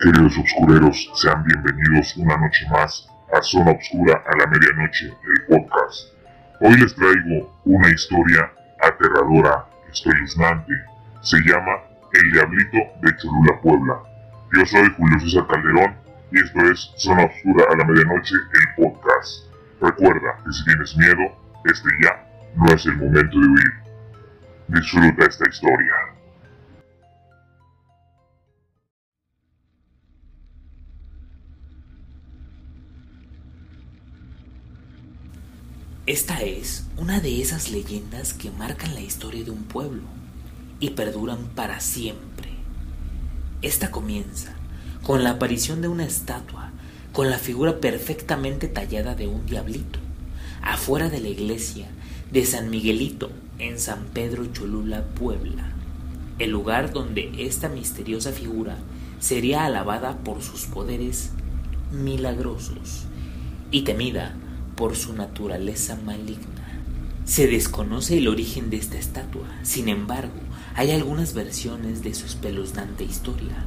Queridos obscureros, sean bienvenidos una noche más a Zona Obscura a la Medianoche, el podcast. Hoy les traigo una historia aterradora, espeluznante. Se llama El Diablito de Cholula, Puebla. Yo soy Julio César Calderón y esto es Zona Obscura a la Medianoche, el podcast. Recuerda que si tienes miedo, este ya no es el momento de huir. Disfruta esta historia. Esta es una de esas leyendas que marcan la historia de un pueblo y perduran para siempre. Esta comienza con la aparición de una estatua con la figura perfectamente tallada de un diablito afuera de la iglesia de San Miguelito en San Pedro Cholula, Puebla, el lugar donde esta misteriosa figura sería alabada por sus poderes milagrosos y temida por su naturaleza maligna. Se desconoce el origen de esta estatua, sin embargo, hay algunas versiones de su espeluznante historia.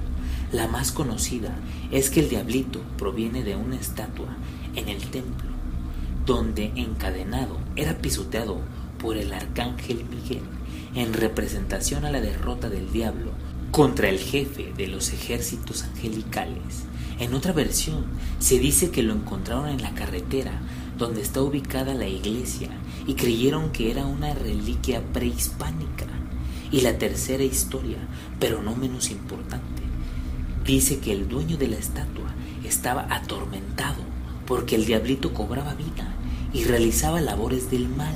La más conocida es que el diablito proviene de una estatua en el templo, donde encadenado era pisoteado por el arcángel Miguel en representación a la derrota del diablo contra el jefe de los ejércitos angelicales. En otra versión se dice que lo encontraron en la carretera donde está ubicada la iglesia y creyeron que era una reliquia prehispánica. Y la tercera historia, pero no menos importante, dice que el dueño de la estatua estaba atormentado porque el diablito cobraba vida y realizaba labores del mal,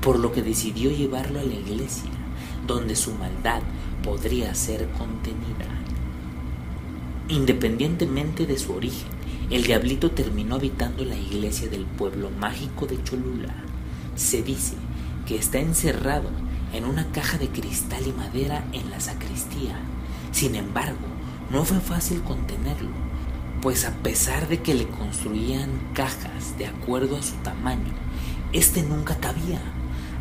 por lo que decidió llevarlo a la iglesia, donde su maldad podría ser contenida. Independientemente de su origen, el diablito terminó habitando la iglesia del pueblo mágico de Cholula. Se dice que está encerrado en una caja de cristal y madera en la sacristía. Sin embargo, no fue fácil contenerlo, pues a pesar de que le construían cajas de acuerdo a su tamaño, este nunca cabía,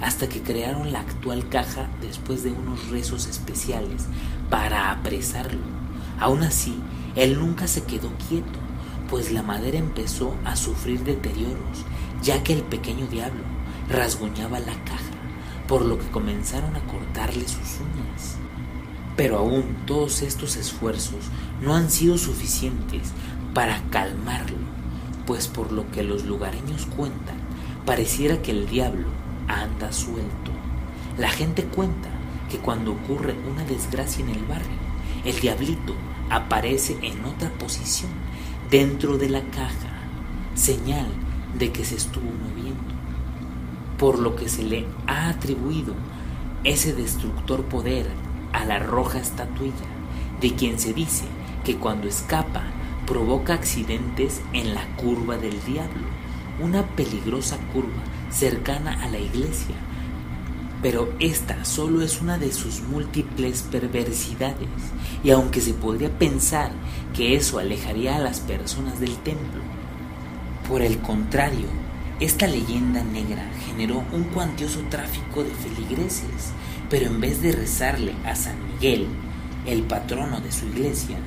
hasta que crearon la actual caja después de unos rezos especiales para apresarlo. Aún así, él nunca se quedó quieto pues la madera empezó a sufrir deterioros, ya que el pequeño diablo rasguñaba la caja, por lo que comenzaron a cortarle sus uñas. Pero aún todos estos esfuerzos no han sido suficientes para calmarlo, pues por lo que los lugareños cuentan, pareciera que el diablo anda suelto. La gente cuenta que cuando ocurre una desgracia en el barrio, el diablito aparece en otra posición dentro de la caja, señal de que se estuvo moviendo, por lo que se le ha atribuido ese destructor poder a la roja estatuilla, de quien se dice que cuando escapa provoca accidentes en la curva del diablo, una peligrosa curva cercana a la iglesia. Pero esta solo es una de sus múltiples perversidades, y aunque se podría pensar que eso alejaría a las personas del templo, por el contrario, esta leyenda negra generó un cuantioso tráfico de feligreses, pero en vez de rezarle a San Miguel, el patrono de su iglesia,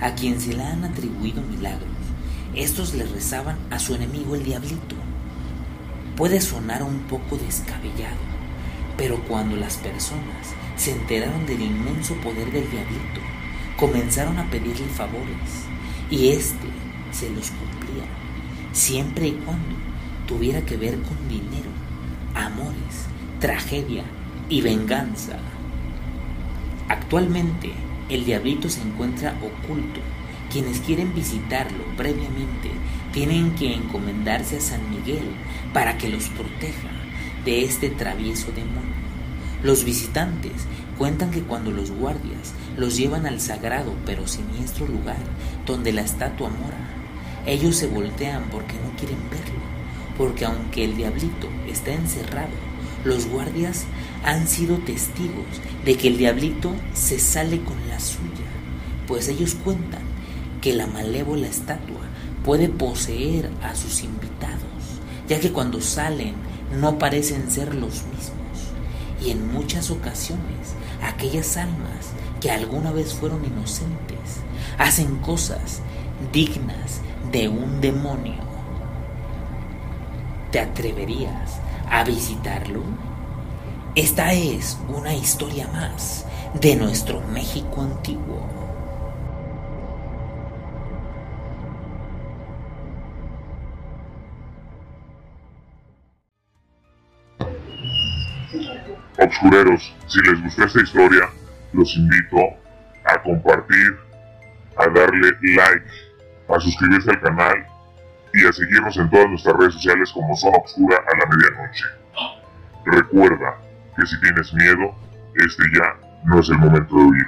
a quien se le han atribuido milagros, estos le rezaban a su enemigo el diablito. Puede sonar un poco descabellado, pero cuando las personas se enteraron del inmenso poder del diablito, comenzaron a pedirle favores y éste se los cumplía, siempre y cuando tuviera que ver con dinero, amores, tragedia y venganza. Actualmente, el diablito se encuentra oculto. Quienes quieren visitarlo previamente tienen que encomendarse a San Miguel para que los proteja de este travieso demonio. Los visitantes cuentan que cuando los guardias los llevan al sagrado pero siniestro lugar donde la estatua mora, ellos se voltean porque no quieren verlo, porque aunque el diablito está encerrado, los guardias han sido testigos de que el diablito se sale con la suya, pues ellos cuentan que la malévola estatua puede poseer a sus invitados, ya que cuando salen no parecen ser los mismos, y en muchas ocasiones aquellas almas que alguna vez fueron inocentes hacen cosas dignas de un demonio. ¿Te atreverías a visitarlo? Esta es una historia más de nuestro México antiguo. Obscureros, si les gustó esta historia, los invito a compartir, a darle like, a suscribirse al canal y a seguirnos en todas nuestras redes sociales como Zona Obscura a la medianoche. Recuerda que si tienes miedo, este ya no es el momento de huir.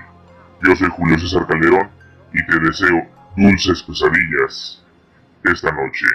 Yo soy Julio César Calderón y te deseo dulces pesadillas esta noche.